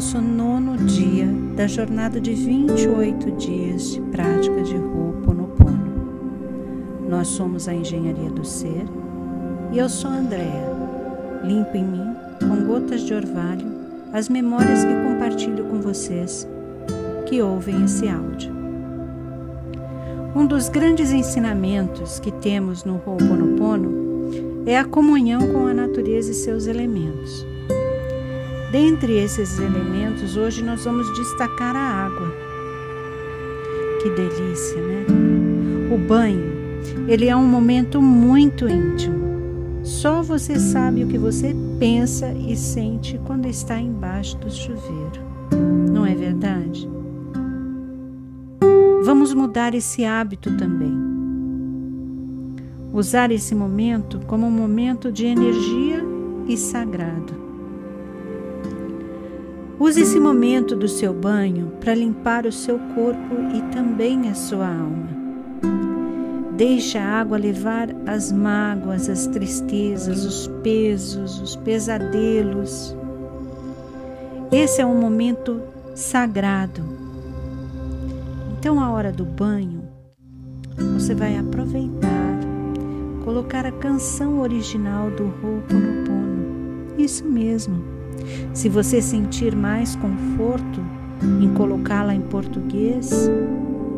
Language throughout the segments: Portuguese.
nosso nono dia da jornada de 28 dias de prática de Ho'oponopono. Nós somos a Engenharia do Ser e eu sou a Andrea. Limpo em mim, com gotas de orvalho, as memórias que compartilho com vocês que ouvem esse áudio. Um dos grandes ensinamentos que temos no Ho'oponopono é a comunhão com a natureza e seus elementos. Dentre esses elementos, hoje nós vamos destacar a água. Que delícia, né? O banho, ele é um momento muito íntimo. Só você sabe o que você pensa e sente quando está embaixo do chuveiro. Não é verdade? Vamos mudar esse hábito também. Usar esse momento como um momento de energia e sagrado. Use esse momento do seu banho para limpar o seu corpo e também a sua alma. Deixe a água levar as mágoas, as tristezas, os pesos, os pesadelos. Esse é um momento sagrado. Então, a hora do banho, você vai aproveitar, colocar a canção original do Ho'oponopono. Isso mesmo se você sentir mais conforto em colocá-la em português,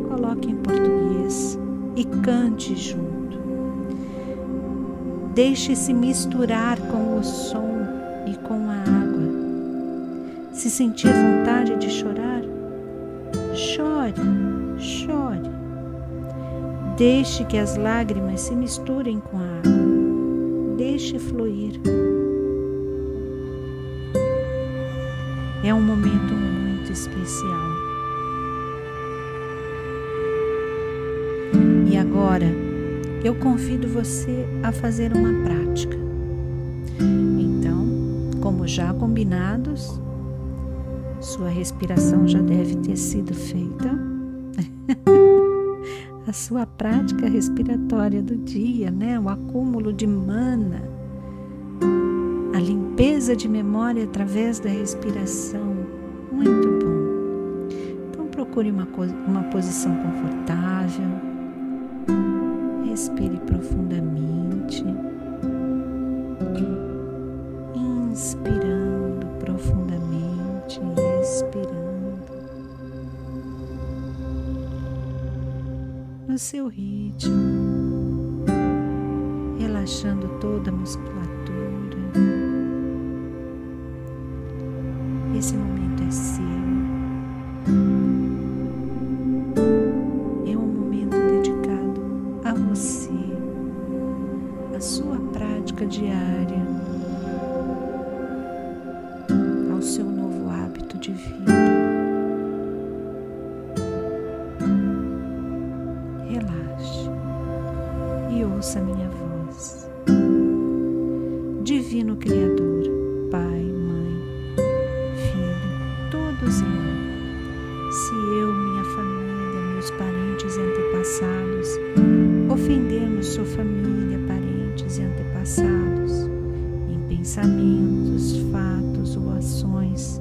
coloque em português e cante junto. Deixe-se misturar com o som e com a água. Se sentir vontade de chorar, chore, chore. Deixe que as lágrimas se misturem com a água. Deixe fluir. É um momento muito especial. E agora, eu convido você a fazer uma prática. Então, como já combinados, sua respiração já deve ter sido feita. a sua prática respiratória do dia, né? O acúmulo de mana a limpeza de memória através da respiração. Muito bom. Então procure uma, uma posição confortável. Respire profundamente. Inspirando profundamente e expirando. No seu ritmo, relaxando toda a musculatura Esse momento é seu. É um momento dedicado a você, a sua prática diária, ao seu novo hábito de vida. Relaxe e ouça minha voz. Divino Criador, Pai, pensamentos, fatos ou ações,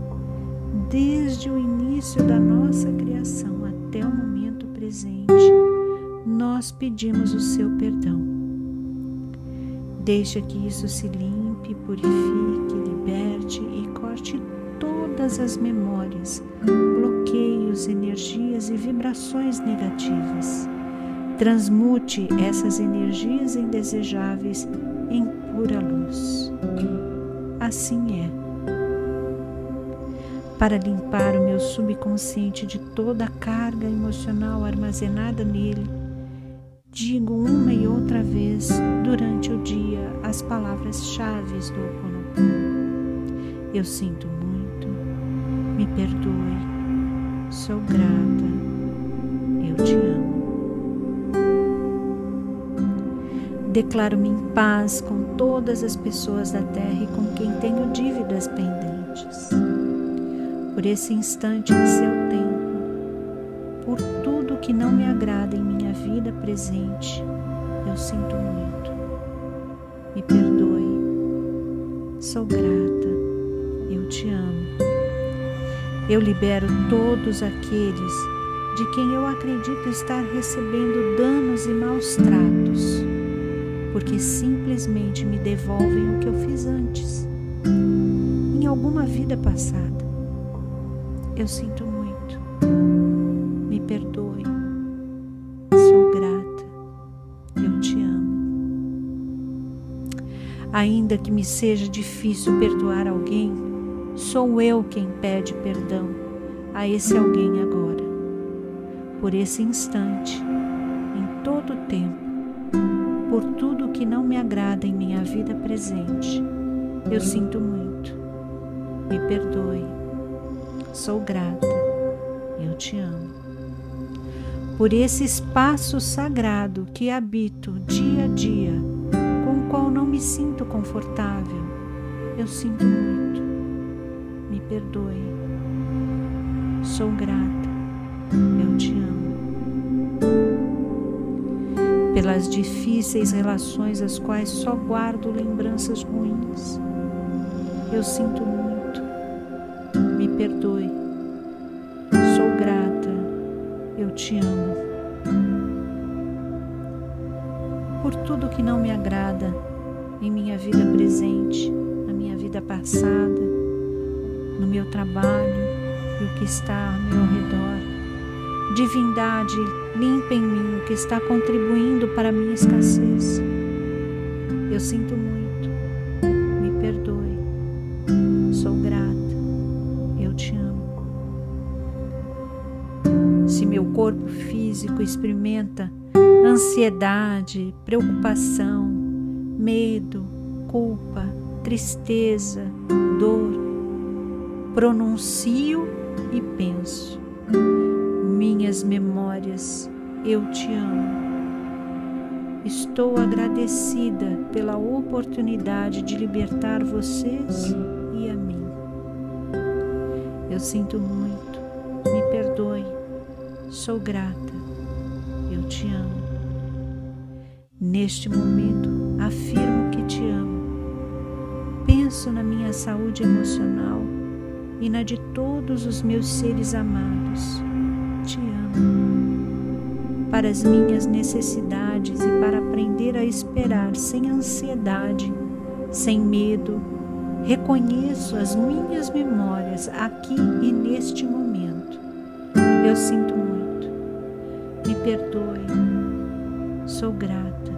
desde o início da nossa criação até o momento presente, nós pedimos o seu perdão. Deixa que isso se limpe, purifique, liberte e corte todas as memórias, bloqueios, energias e vibrações negativas. Transmute essas energias indesejáveis em pura luz. Assim é. Para limpar o meu subconsciente de toda a carga emocional armazenada nele, digo uma e outra vez durante o dia as palavras-chave do Ho'oponopono. Eu sinto me perdoe, sou grata, eu te amo. Declaro-me em paz com todas as pessoas da terra e com quem tenho dívidas pendentes. Por esse instante em seu tempo, por tudo que não me agrada em minha vida presente, eu sinto muito. Me perdoe, sou grata, eu te amo. Eu libero todos aqueles de quem eu acredito estar recebendo danos e maus tratos, porque simplesmente me devolvem o que eu fiz antes, em alguma vida passada. Eu sinto muito. Me perdoe. Sou grata. Eu te amo. Ainda que me seja difícil perdoar alguém, sou eu quem pede perdão a esse alguém agora. Por esse instante, em todo o tempo, por tudo que não me agrada em minha vida presente, eu sinto muito. Me perdoe. Sou grata. Eu te amo. Por esse espaço sagrado que habito dia a dia, com o qual não me sinto confortável, eu sinto muito. Me perdoe. Sou grata. Eu te amo. Pelas difíceis relações às quais só guardo lembranças ruins, eu sinto muito. Me perdoe. Sou grata. Eu te amo. Por tudo que não me agrada em minha vida presente, na minha vida passada, no meu trabalho e o que está ao meu redor. Divindade, limpa em mim o que está contribuindo para a minha escassez. Eu sinto muito. Me perdoe. Sou grata. Eu te amo. Se meu corpo físico experimenta ansiedade, preocupação, medo, culpa, tristeza, dor, pronuncio e penso. Minhas memórias, eu te amo. Estou agradecida pela oportunidade de libertar vocês e a mim. Eu sinto muito, me perdoe, sou grata, eu te amo. Neste momento, afirmo que te amo. Penso na minha saúde emocional e na de todos os meus seres amados. Para as minhas necessidades e para aprender a esperar sem ansiedade, sem medo, reconheço as minhas memórias aqui e neste momento. Eu sinto muito. Me perdoe. Sou grata.